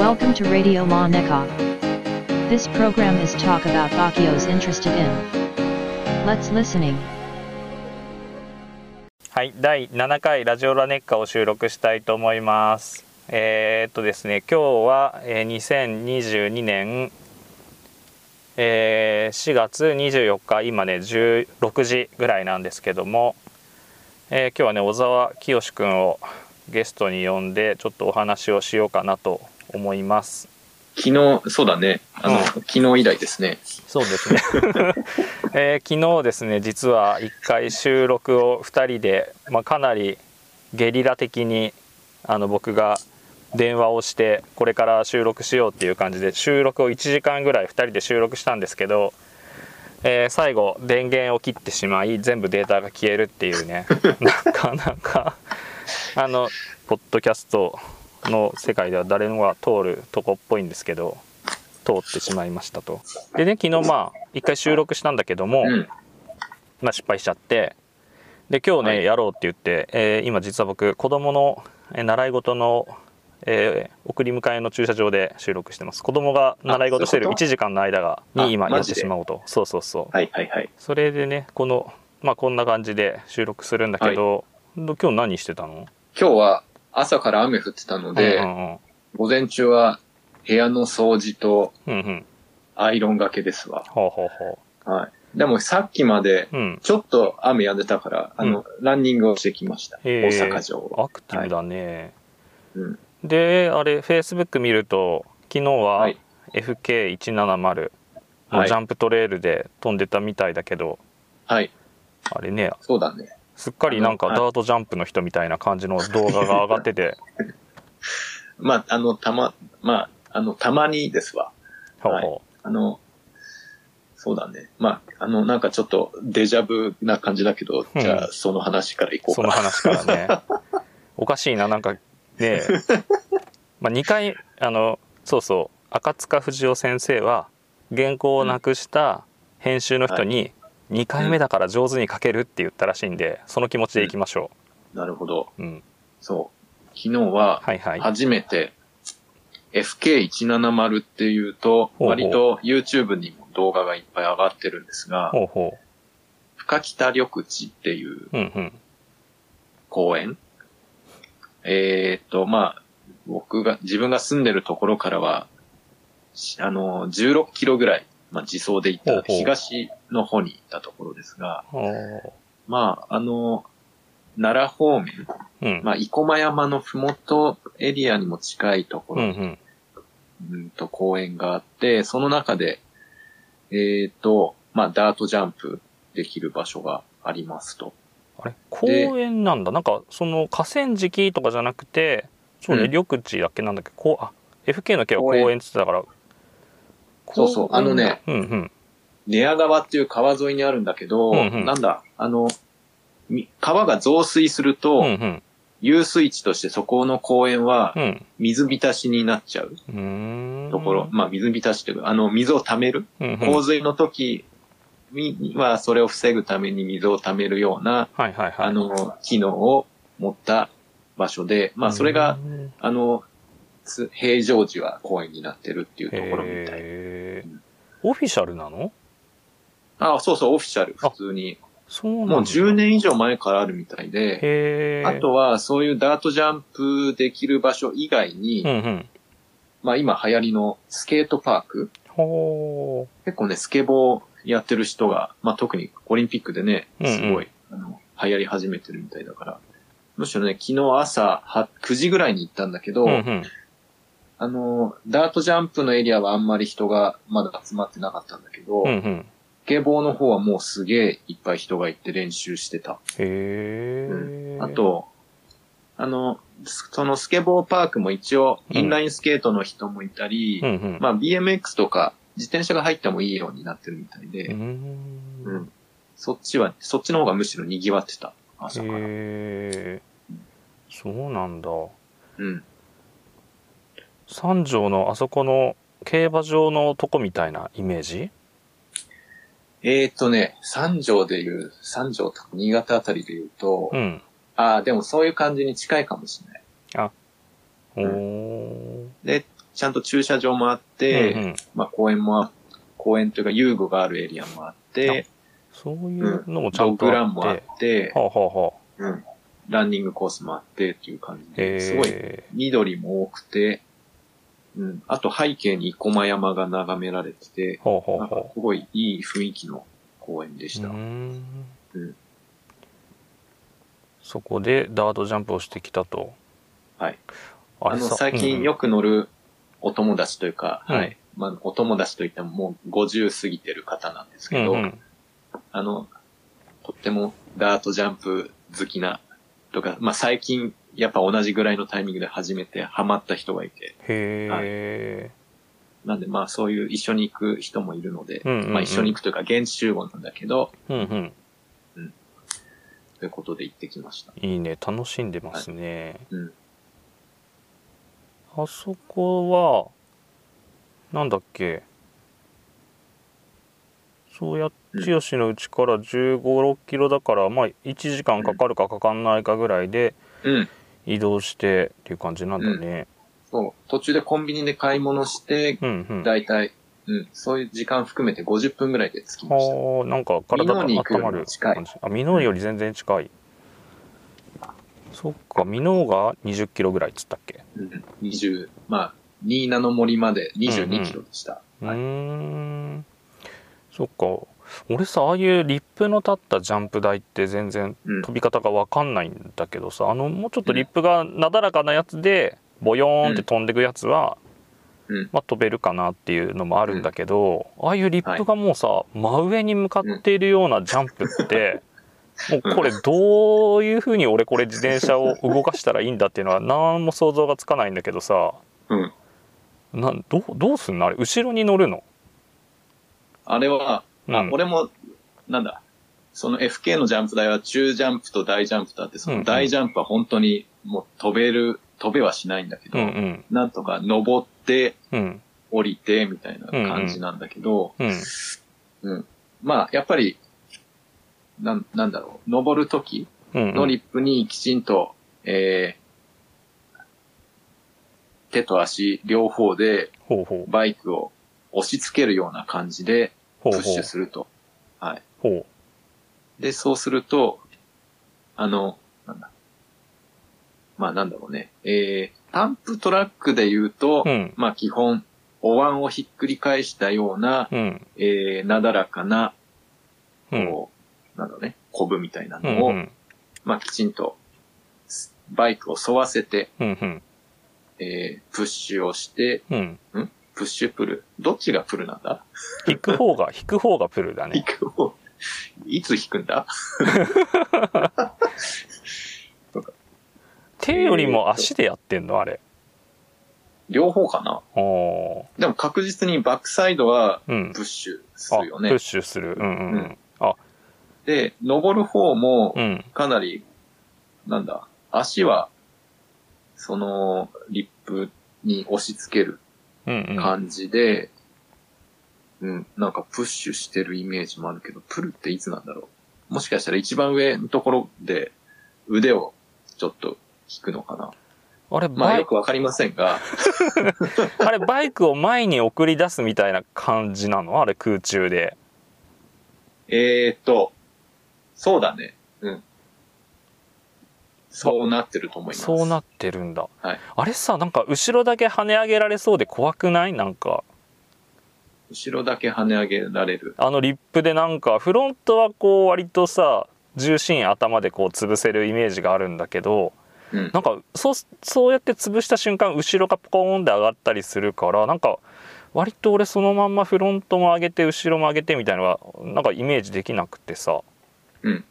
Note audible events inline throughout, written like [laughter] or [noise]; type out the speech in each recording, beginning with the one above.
Welcome to Radio La Neka. This program is talk about Bakuyo's interested in. Let's listening. はい、第7回ラジオラネッカを収録したいと思います。えーっとですね、今日は、えー2022年、えー4月24日、今ね、16時ぐらいなんですけども、えー今日はね、小沢清くんをゲストに呼んで、ちょっとお話をしようかなと思います。昨日、そうだね。あの、うん昨日以来ですね。そうですね、[laughs] えー昨日ですね実は1回収録を2人で、まあ、かなりゲリラ的にあの僕が電話をしてこれから収録しようっていう感じで収録を1時間ぐらい2人で収録したんですけど、えー最後電源を切ってしまい全部データが消えるっていうね [laughs] なかなかあのポッドキャストの世界では誰もが通るとこっぽいんですけど通ってしまいましたと。でね昨日まあ一回収録したんだけども、うん。まあ、失敗しちゃってで今日ね、はい。やろうって言って、えー今実は僕子供のえー習い事の、えー送り迎えの駐車場で収録してます。子供が習い事してるそういうこと？1時間の間があに今やってしまおうと。そうそうそう。はいはいはい。それでねこのまあこんな感じで収録するんだけど、ど今日何してたの？今日は朝から雨降ってたので、うんうん午前中は部屋の掃除とうんうんうんアイロンがけですわ。ほうほうほはい。でもさっきまで、ううんちょっと雨止んでたから、あの、ランニングをしてきました。大阪城を。アクティブだね、うん。であれフェイスブック見ると昨日ははい FK170 のはいジャンプトレイルで飛んでたみたいだけど、はい。あれねそうだね。すっかりなんかダートジャンプの人みたいな感じの動画が上がってて。[laughs] まあ、あの、たま、まあ、あの、たまにですわ。ほうほあの、そうだね。まあ、あの、なんかちょっとデジャブな感じだけど、うん。じゃあその話からいうこうか。その話からね。[laughs] おかしいななんかね。[laughs] まあ2回あのそうそう。赤塚不二夫先生は原稿をなくした編集の人に2回目だから上手に書けるって言ったらしいんでその気持ちでいきましょなるほど。う、うん、そう。昨日は、はいはい。初めて FK170 っていうと、ほうほう。割と YouTube にも動画がいっぱい上がってるんですが、ほうほ深北緑地っていうううんうん。公園。えーっと、まあ、僕が、自分が住んでるところからは、しあの、16キロぐらい、まあ、自走で行った東の方に行ったところですが、まあ、あの、奈良方面、うん。まあ、生駒山のふもとエリアにも近いところにうんうん。うんと公園があって、その中で、えっ、と、まあ、ダートジャンプできる場所がありますと。あれ？公園なんだ。なんかその河川敷とかじゃなくてそうね、うん。緑地だっけ？なんだっけ？こうあ FK の K は公園って言ってたからそうそう。あのねうんうん。寝屋川っていう川沿いにあるんだけど、うんうん。なんだ、あの、み川が増水すると、うんうん。遊水地としてそこの公園はうん。水浸しになっちゃうところ、まあ水浸しというか、あの水を溜める、うんうん。洪水の時にはそれを防ぐために水を溜めるような、はいはいはい。あの、機能を持った場所で、まあそれが、うんあの、つ平常時は公園になってるっていうところみたい。へー。オフィシャルなの？あ、そうそう、オフィシャル、普通に。そうなんだ。もう10年以上前からあるみたいで、あとはそういうダートジャンプできる場所以外に、うんうん。まあ今流行りのスケートパーク、ほ結構ね、スケボーやってる人が、まあ特にオリンピックでね、うんうん。すごい、あの、流行り始めてるみたいだから、むしろね、昨日朝は9時ぐらいに行ったんだけど、ううんうんあの、ダートジャンプのエリアはあんまり人がまだ集まってなかったんだけど、うんうん。スケボーの方はもうすげえいっぱい人が行って練習してた。へーあと、あの、そのスケボーパークも一応、インラインスケートの人もいたり、うんうん。まあ BMX とか自転車が入ってもいいようになってるみたいで、うーうんん。そっちは、そっちの方がむしろ賑わってた、朝から。へえ。そうなんだ。うん。三条のあそこの競馬場のとこみたいなイメージ？えーっとね、三条で言う、三条とか新潟あたりで言うと、うん。ああ、でもそういう感じに近いかもしれない。おー。で、ちゃんと駐車場もあって、うんうん。まあ公園もあ、公園というか遊具があるエリアもあって、そういうのもちゃドッんとあっグランもあて。って、はあ、はあはあ、うん、ランニングコースもあってっていう感じで、すごいへ緑も多くて、うん、あと背景に生駒山が眺められててえ。、はあ、はなんかあはあ。すごいいい雰囲気の公園でした。うーんうんそこでダートジャンプをしてきたと。はい。あの、最近よく乗るお友達というか、うんはい。まあ、お友達といってももう50過ぎてる方なんですけど、うんうんあの、とってもダートジャンプ好きな、とか、まあ、最近、やっぱ同じぐらいのタイミングで初めてハマった人がいて、へえ、なんでまあそういう一緒に行く人もいるので、うんうんうんまあ一緒に行くというか現地集合なんだけど、うんうん。ということで行ってきました。いいね。楽しんでますね。うん。あそこは、なんだっけ？そうやっうん千代のうちから15、6キロだから、まあ1時間かかるかかかんないかぐらいでうん。移動してっていう感じなんだね。そう。途中でコンビニで買い物して、うんうん。だいたい、うん。そういう時間含めて50分ぐらいで着きました。はあ、なんか体が温まる感じ。あ、箕面より全然近い。そっか、箕面が20キロぐらいっつったっけ？うん。20、まあ、新名の森まで22キロでした。うーはいん。そっか。俺さ、ああいうリップの立ったジャンプ台って全然うん。飛び方がわかんないんだけどさ、あの、もうちょっとリップがなだらかなやつで、ボヨーンって飛んでくやつは、うん。まあ飛べるかなっていうのもあるんだけど、ああいうリップがもうさ、真上に向かっているようなジャンプって、[laughs] もうこれどういうふうに俺これ自転車を動かしたらいいんだっていうのは何も想像がつかないんだけどさ、うん。なんどうどうすんの？あれ後ろに乗るの？あれは、あうん。俺も、なんだ、その FK のジャンプ台は中ジャンプと大ジャンプとあって、そうんうんの大ジャンプは本当にもう飛べる、飛べはしないんだけど、うんうんなんとか登って、うん。降りて、みたいな感じなんだけど、うんうん。まあ、やっぱり、なん、なんだろう、登るときうんのリップにきちんと、えー、手と足両方でバイクを押し付けるような感じでプッシュすると。はい。ほで、そうすると、あの、なんだ。まあなんだろうね。えー、パンプトラックで言うと、ううん。まあ基本、お椀をひっくり返したような、うん。えー、なだらかな、うん。こう、なんだろうね、コブみたいなうのを、んうん。まあきちんと、バイクを沿わせて、うんうん。えー、プッシュをして、うん？プッシュプル。どっちがプルなんだ？引く方が引く方がプルだ引ねく方。いつ引くんだ？[laughs] 手よりも足でやってんの？あれ。両方かな。でも確実にバックサイドはうん。プッシュすあるよね。プッシュする。うんうんううんん。あ。で、登る方もうん。かなり、なんだ、足は、その、リップに押し付けるうんうん感じで、うん、なんかプッシュしてるイメージもあるけど、プルっていつなんだろう？もしかしたら一番上のところで腕をちょっと引くのかな？あれまあバイよくわかりませんが、[laughs] あれバイクを前に送り出すみたいな感じなの？あれ空中でえーっと、そうだね。うん。そうなってると思います。そうなってるんだ、はいあれさなんか後ろだけ跳ね上げられそうで怖くない？なんか後ろだけ跳ね上げられる。あのリップでなんかフロントはこう割とさ重心頭でこう潰せるイメージがあるんだけどうん。なんかそうそうやって潰した瞬間後ろがポコーンで上がったりするからなんか割と俺そのまんまフロントも上げて後ろも上げてみたいなのがなんかイメージできなくてさうん。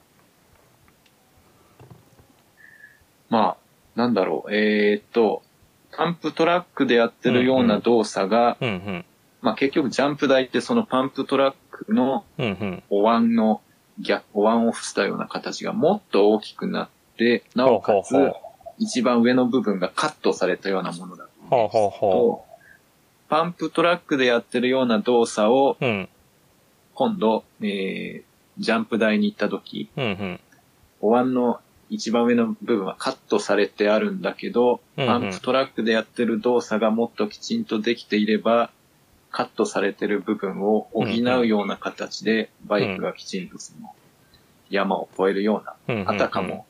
まあ、なんだろう。えーっと、パンプトラックでやってるような動作が、うんうん。まあ結局ジャンプ台ってそのパンプトラックのうんうん。お椀の逆、お椀を伏したような形がもっと大きくなって、なおかつ一番上の部分がカットされたようなものだと。パンプトラックでやってるような動作をあうん。今度、えー、ジャンプ台に行った時、うんうん。お椀の一番上の部分はカットされてあるんだけど、うんうん。パンプトラックでやってる動作がもっときちんとできていれば、カットされてる部分を補うような形で、バイクがきちんとその、山を越えるような、あたかも、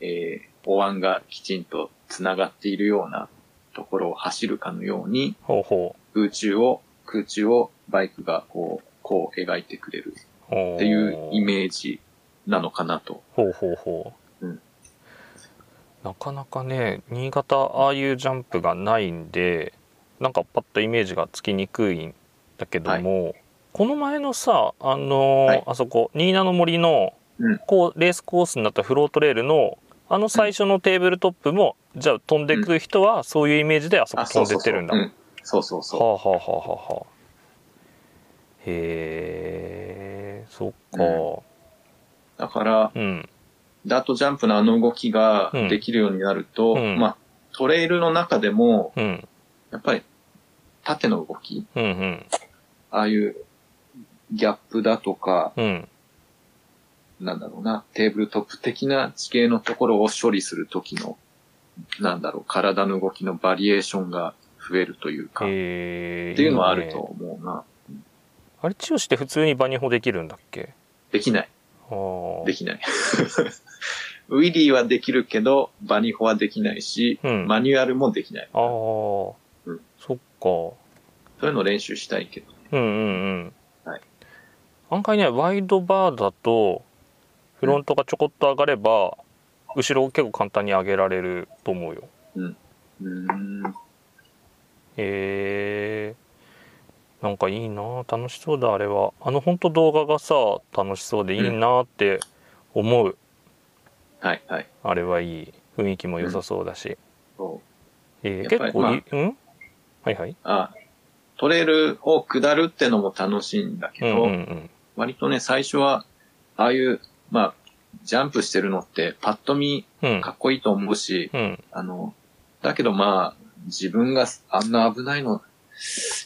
えー、お椀がきちんと繋がっているようなところを走るかのように、ほうほ空中を、空中をバイクがこう、こう描いてくれるっていうイメージなのかなと。ほうほうほう、うん。なかなかね新潟ああいうジャンプがないんでなんかパッとイメージがつきにくいんだけども、この前のさあのーはい。あそこ新名の森のうん。こうレースコースになったフロートレールのあの最初のテーブルトップも、じゃあ飛んでくる人はそういうイメージであそこ飛んでってるんだ。うん。そうそうそう。はあはあははあへえそっかだから、うん。ダートジャンプのあの動きができるようになると、うん。まあ、トレイルの中でも、うん。やっぱり、縦の動き、うんうん。ああいうギャップだとか、うん。なんだろうな、テーブルトップ的な地形のところを処理するときの、なんだろう、体の動きのバリエーションが増えるというか、っへえていうのはあるねと思うな。あれチヨシって普通にバニホできるんだっけ？できない。できない。[laughs] ウィリーはできるけど、バニホはできないし、うん。マニュアルもできない。ああ、うん。そっか。そういうの練習したいけど。うんうんうん。はい。案外ねワイドバーだとフロントがちょこっと上がれば、後ろを結構簡単に上げられると思うよ。うーん。へえなんかいいな楽しそうだあれは。あの本当動画がさ楽しそうでいいなって思う、はい、はい。あれはいい。雰囲気も良さそうだし、そう。えー結構いい、うん？はいはい。あ、トレイルを下るってのも楽しいんだけど、うんうんうん。割とね、最初は、ああいう、まあ、ジャンプしてるのって、パッと見、うん。かっこいいと思うし、うん。あの、だけどまあ、自分があんな危ないの、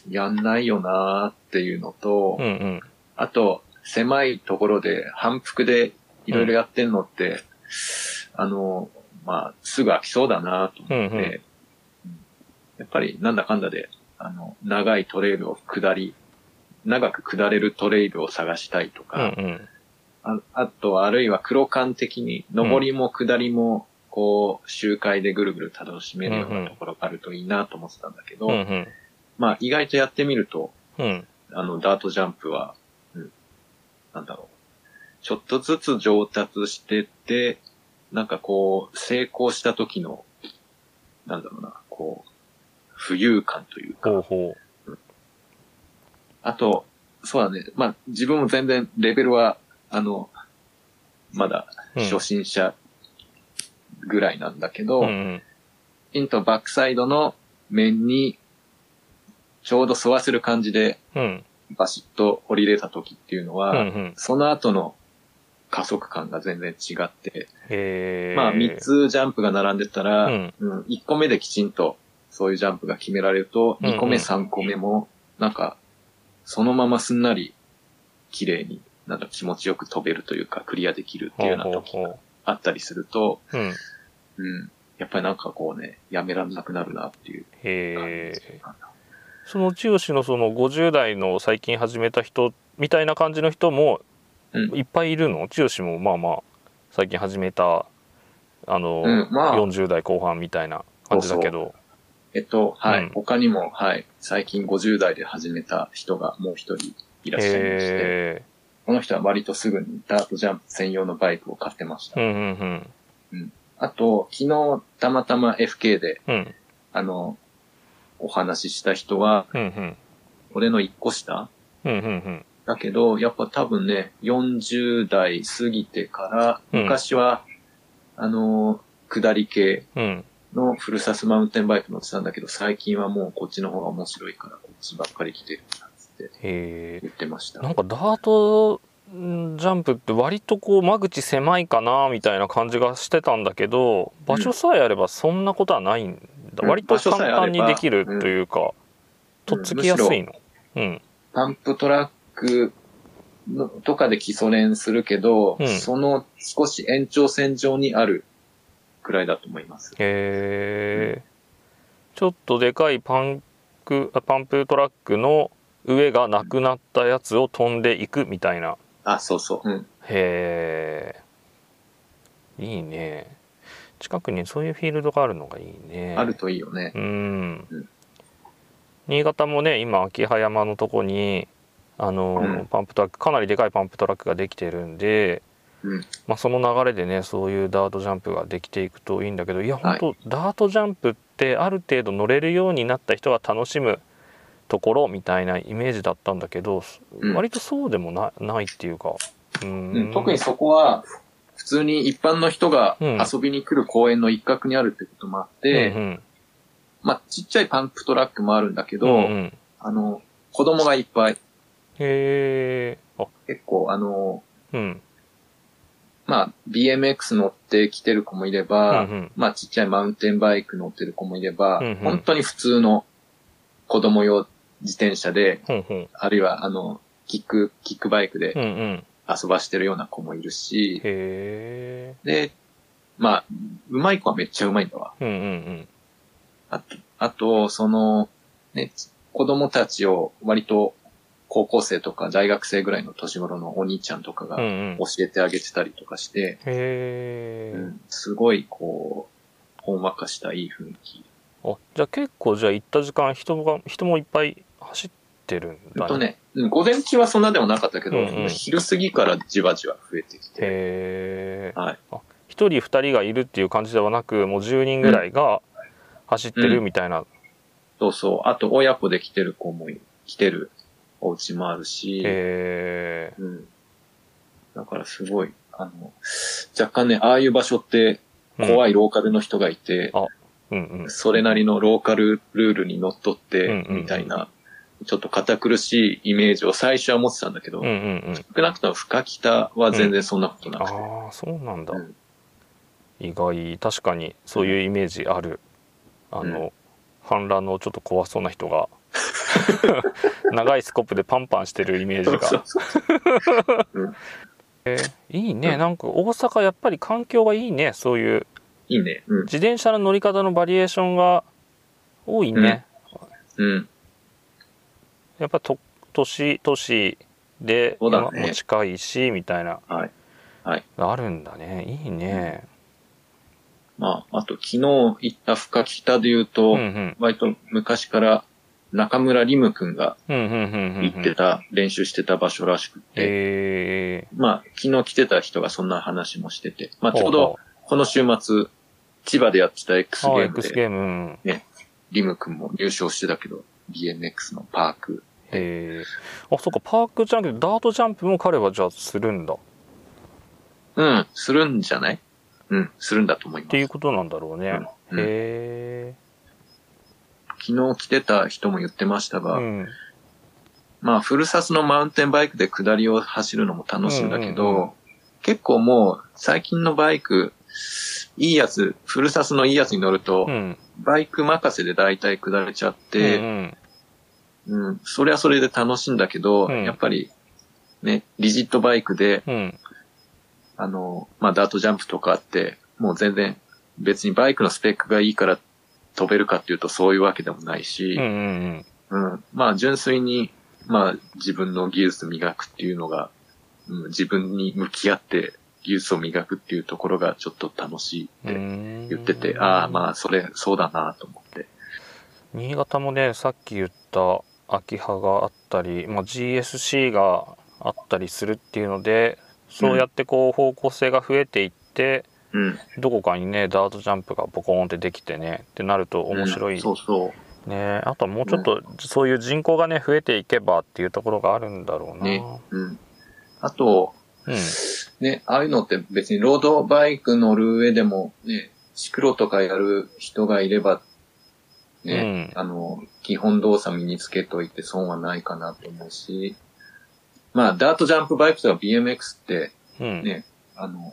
やんないよなーっていうのと、うんうん。あと、狭いところで反復でいろいろやってんのって、あの、まあ、すぐ飽きそうだなと思って、うんうん。うん。やっぱりなんだかんだで、あの、長いトレイルを下り、長く下れるトレイルを探したいとうんか、うん。ああと、あるいは黒感的に、上りも下りも、こう、周回でぐるぐる楽しめるようなところがあるといいなと思ってたんだけど、うんうんまあ、意外とやってみると、うん。あの、ダートジャンプは、うん、なんだろう。ちょっとずつ上達してって、なんかこう、成功した時の、なんだろうな、こう、浮遊感というか、ほうほあと、そうだね、まあ、自分も全然レベルは、あの、まだうん。初心者ぐらいなんだけど、ううんうん。インとバックサイドの面に、ちょうど沿わせる感じで、うん。バシッと降りれた時っていうのは、うんうん。その後の加速感が全然違って、まあ3つジャンプが並んでたら、ううんん1個目できちんとそういうジャンプが決められると、うんうん。2個目3個目も、なんか、そのまますんなり綺麗に、なんか気持ちよく飛べるというか、クリアできるっていうような時があったりすると、ううん。うん、やっぱりなんかこうね、やめられなくなるなっていう感へじえその千代のその50代の最近始めた人みたいな感じの人もうん。いっぱいいるの？千代もまあまあ最近始めたあの、うんまあ。40代後半みたいな感じだけど。えっと、はい、うん。他にも、はい、最近50代で始めた人がもう一人いらっしゃいまして、へこの人は割とすぐにダートジャンプ専用のバイクを買ってました。えうんうん。あと、昨日たまたま FK で、うんうん。あの、お話しした人は、うんうん。俺の一個下？うんうんうん。だけど、やっぱ多分ね、40代過ぎてから、うん。昔は、あの、下り系うん。のフルサスマウンテンバイク乗ってたんだけど、最近はもうこっちの方が面白いから、こっちばっかり来てるな、つって言ってました。なんかダートんジャンプって割とこう間口狭いかなみたいな感じがしてたんだけど場所さえあればそんなことはないんだ、うん割と簡単にできるというか、とっつきやすいの。うん。パンプトラックのとかで基礎練するけど、うん。その少し延長線上にあるくらいだと思います。へえちょっとでかいパンクあパンプトラックの上がなくなったやつを飛んでいくみたいな。あ、そうそう。うん。へえいいね近くにそういうフィールドがあるのがいいね。あるといいよね。うん。うん。新潟もね今秋葉山のとこにあの、うん。パンプトラックかなりでかいパンプトラックができてるんで、うん。まあ、その流れでねそういうダートジャンプができていくといいんだけどいやはい。本当、ダートジャンプってある程度乗れるようになった人が楽しむところみたいなイメージだったんだけど、うん。割とそうでもなないっていうか。ううん。ん。特にそこは、普通に一般の人がうん。遊びに来る公園の一角にあるってこともあって、うんまあ、ちっちゃいパンプトラックもあるんだけど、うんうん。うんあの、子供がいっぱい、へえあ。結構、あの、うん。まあ、BMX 乗ってきてる子もいれば、うんうん。まあ、ちっちゃいマウンテンバイク乗ってる子もいれば、うんうん本当に普通の子供用自転車で、ほんほんあるいは、あの、キック、キックバイクでうんうん遊ばしてるような子もいるし、で、まあ、うまい子はめっちゃうまいんだわ。うんうんあと、あと、その、ね、子供たちを割と高校生とか大学生ぐらいの年頃のお兄ちゃんとかがうんうんうん教えてあげてたりとかして、へえ、うんすごいこう、ほんわかしたいい雰囲気。あじゃあ結構じゃあ行った時間人が人もいっぱい走ってるんだほんとね、うん午前中はそんなでもなかったけど、うんうん。昼過ぎからじわじわ増えてきて、へえはい。一人二人がいるっていう感じではなくもう10人ぐらいが走ってるみたいな、そうそう。あと、親子で来てる子も来てるお家もあるし、へえうん。だからすごい、あの、若干ね、ああいう場所って怖い、いローカルの人がいて、うんうん。それなりのローカルルールにのっとってうんうんうん、みたいな、ちょっと堅苦しいイメージを最初は持ってたんだけど、うんうんうん。少なくとも深北は全然そんなことなくて。ああそうなんだ、うん。意外確かにそういうイメージある。あの、反乱のちょっと怖そうな人が。[laughs] 長いスコップでパンパンしてるイメージが。そうそうえーいいね。なんか大阪やっぱり環境がいいね。そういう。いいね。うん。自転車の乗り方のバリエーションが多いね、うん。やっぱと都市都市でね。山も近いしみたいな。はい。はい。あるんだね。いいね。まあ、あと昨日行った深北で言うと、うんうん。割と昔から中村リム君がうんうんうんうん行ってた、練習してた場所らしくて、えまあ、昨日来てた人がそんな話もしてて、まあ、ー、ちょうどこの週末、千葉でやってた X ゲームで、ゲーム。うんリム君も入賞してたけど、BMX のパーク。えー、あそっかパークじゃなくてダートジャンプも彼はじゃあするんだ。っうん、するんじゃない？うん、するんだと思います。ていうことなんだろうね、うんへえ昨日来てた人も言ってましたが、うん。まあ、フルサスのマウンテンバイクで下りを走るのも楽しいんだけど、うんうんうん。結構もう、最近のバイク、いいやつ、フルサスのいいやつに乗ると、うん。バイク任せで大体下れちゃっうて、んうん、それはそれで楽しいんだけど、うん。やっぱり、ね、リジットバイクで、うん。うんあの、まあ、ダートジャンプとかあって、もう全然、別にバイクのスペックがいいから飛べるかっていうとそういうわけでもないし、うんうんうん。まあ、純粋に、まあ、自分の技術磨くっていうのが、うん、自分に向き合って技術を磨くっていうところがちょっと楽しいって言言ってて、ああ、まあ、それ、そうだなと思って。新潟もねさっき言った秋葉があったり、まあ、GSC があったりするっていうのでそうやってこう方向性が増えていって、うん。どこかにねダートジャンプがボコーンってできてねってなると面白い、うんそうそう。ねあとはもうちょっとそういう人口がね増えていけばっていうところがあるんだろうな、ねうん。あと、うんね、ああいうのって別にロードバイク乗る上でも、ね、シクロとかやる人がいれば、ね、うんあの、基本動作身につけといて損はないかなと思うし、まあ、ダートジャンプバイクとか BMX って、うん。ね、あの、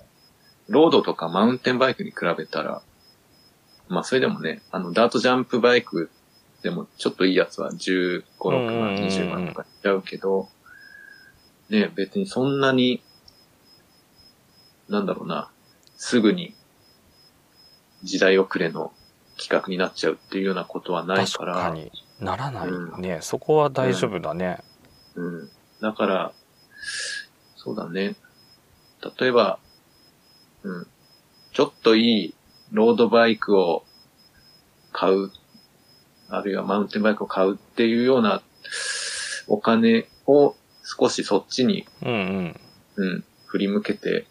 ロードとかマウンテンバイクに比べたら、まあ、それでもね、あの、ダートジャンプバイクでもちょっといいやつは15、6万、うんうんうん20万とかしちゃうけど、ね、別にそんなに、なんだろうな、すぐに時代遅れの企画になっちゃうっていうようなことはない確から。かにならないうんね、そこは大丈夫だね。うん。だから、そうだね。例えば、うん。ちょっといいロードバイクを買う、あるいはマウンテンバイクを買うっていうようなお金を少しそっちに、うんうん。うん、振り向けて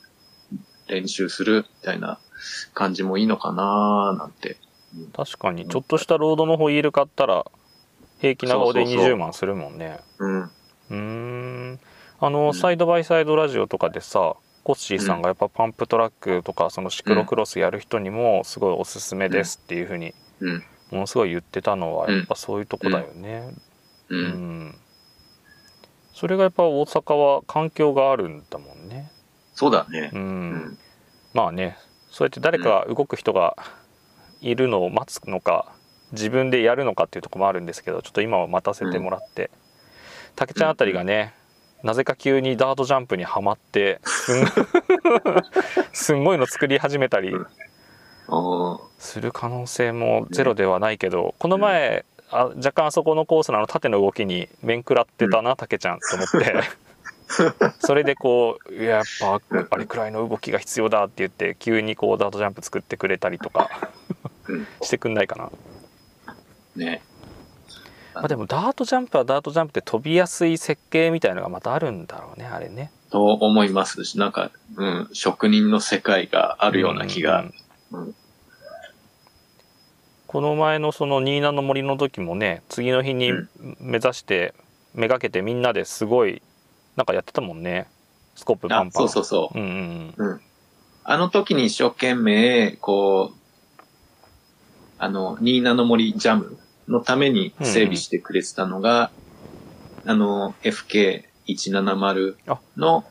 練習するみたいな感じもいいのかななんて。確かにちょっとしたロードのホイール買ったら平気な顔でそうそうそう。20万するもんね。うん。うーん。あの、うん。サイドバイサイドラジオとかでさコッシーさんがやっぱパンプトラックとかそのシクロクロスやる人にもすごいおすすめですっていうふうにうん。ものすごい言ってたのはうん。やっぱそういうとこだよね。う。うん。ん。それがやっぱ大阪は環境があるんだもんね。そうだね。う。うん。ん。まあねそうやって誰か動く人がいるのを待つのか自分でやるのかっていうところもあるんですけどちょっと今は待たせてもらって。たけちゃんあたりがねなぜか急にダートジャンプにはまって [laughs] すんごいの作り始めたりする可能性もゼロではないけどこの前あ若干あそこのコースのあの縦の動きに面食らってたなたけちゃんと思ってそれでこういややっぱあれくらいの動きが必要だって言って急にこうダートジャンプ作ってくれたりとかうん。してくんないかな、ね。まあ、でもダートジャンプはダートジャンプって飛びやすい設計みたいのがまたあるんだろうねあれね。と思いますし、なんか、うん、職人の世界があるような気が。うんこの前のその新名の森の時もね次の日にうん。目指してめがけてみんなですごいなんかやってたもんね。スコップパあン、パン。そうそうそう。うんうんうん。あの時に一生懸命、こう、あの、新名の森ジャムのために整備してくれてたのが、あの、FK170 の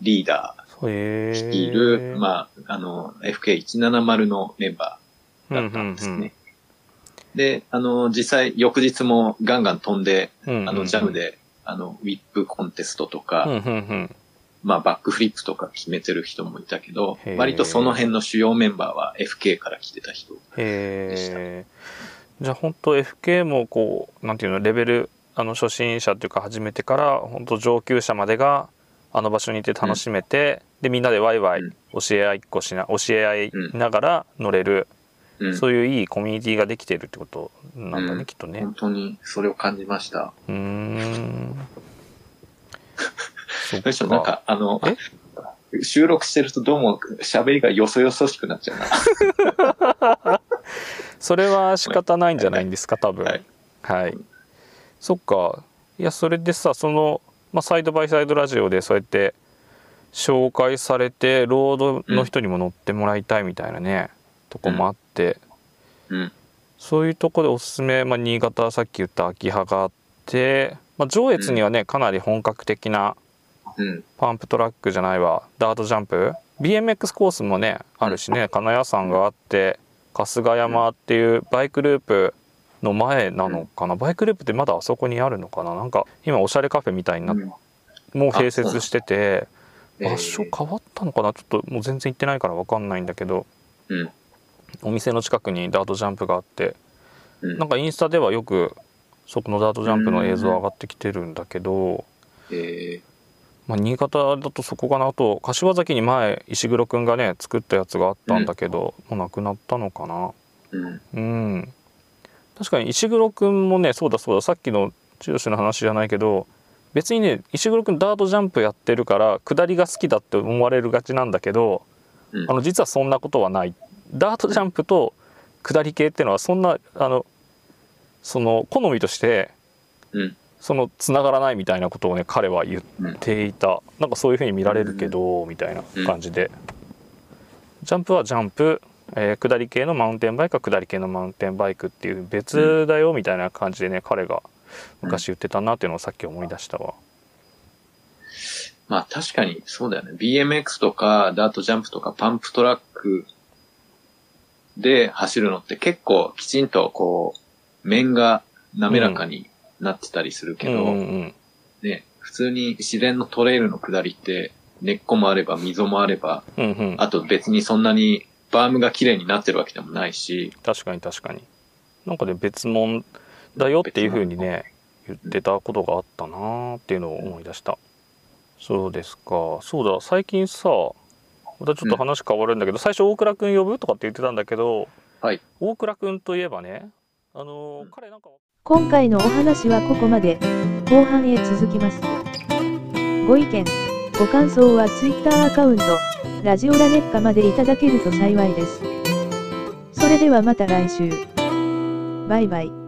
リーダーえ率いる、まあ、あの、FK170 のメンバうんーだったんですね。で、あの、実際、翌日もガンガン飛んで、うんうんうん。あの、ジャムで、あの、ウィップコンテストとか、うんうんうんまあ、バックフリップとか決めてる人もいたけど割とその辺の主要メンバーは FK から来てた人。へえじゃあ本当 FK もこうなんていうのレベルあの初心者っていうか始めてから本当上級者までがあの場所にいて楽しめて、でみんなでワイワイうん教え合いっこしな教え合いながら乗れる、うん。そういういいコミュニティができてるってことなんだね、うん。きっとね。本当にそれを感じました。うーん。[laughs] そっどうしなんか、あのえ、収録してるとどうも喋りがよそよそしくなっちゃうな。[laughs] それは仕方ないんじゃないんですか多分。はい。はい、そっか。いやそれでさその、まあ、サイドバイサイドラジオでそうやって紹介されてロードの人にも乗ってもらいたいみたいなね、とこもあって、うん。そういうとこでおすすめ、まあ、新潟さっき言った秋葉があって、まあ、上越にはね、かなり本格的なうん。パンプトラックじゃないわダートジャンプ？BMX コースもねあるしね金谷山があって春日山っていうバイクループの前なのかな、バイクループってまだあそこにあるのかな？なんか今おしゃれカフェみたいになっうん。もう併設しててえー。場所変わったのかな？ちょっともう全然行ってないから分かんないんだけど。うん。お店の近くにダートジャンプがあってうん。なんかインスタではよくそこのダートジャンプの映像上がってきてるんだけど、えまあ、新潟だとそこかなあと柏崎に前石黒くんがね作ったやつがあったんだけど、もうなくなったのかな。ー、うん。うん。確かに石黒くんもねそうだそうださっきの剛の話じゃないけど別にね石黒くんダートジャンプやってるから下りが好きだって思われるがちなんだけどうん。あの実はそんなことはないダートジャンプと下り系っていうのはそんなあのその好みとしてうん。そのつながらないみたいなことをね彼は言っていた、なんかそういうふうに見られるけど、みたいな感じで、ジャンプはジャンプ、えー下り系のマウンテンバイクは下り系のマウンテンバイクっていう別だよみたいな感じでね彼が昔言ってたなっていうのをさっき思い出したわまあ確かにそうだよね。BMX とかダートジャンプとかパンプトラックで走るのって結構きちんとこう面が滑らかになってたりするけど、うんうんうんね、普通に自然のトレイルの下りって、根っこもあれば溝もあれば、うんうん。あと別にそんなにバームが綺麗になってるわけでもないし、確かに確かに。なんかね、別物だよっていう風にね、言ってたことがあったなーっていうのを思い出した。そうですか。そうだ、最近さ、またちょっと話変わるんだけど、最初大倉くん呼ぶとかって言ってたんだけど、はい。大倉くんといえばね、あのーうん彼なんか今回のお話はここまで。後半へ続きます。ご意見、ご感想は Twitter アカウント、ラジオラネッカまでいただけると幸いです。それではまた来週。バイバイ。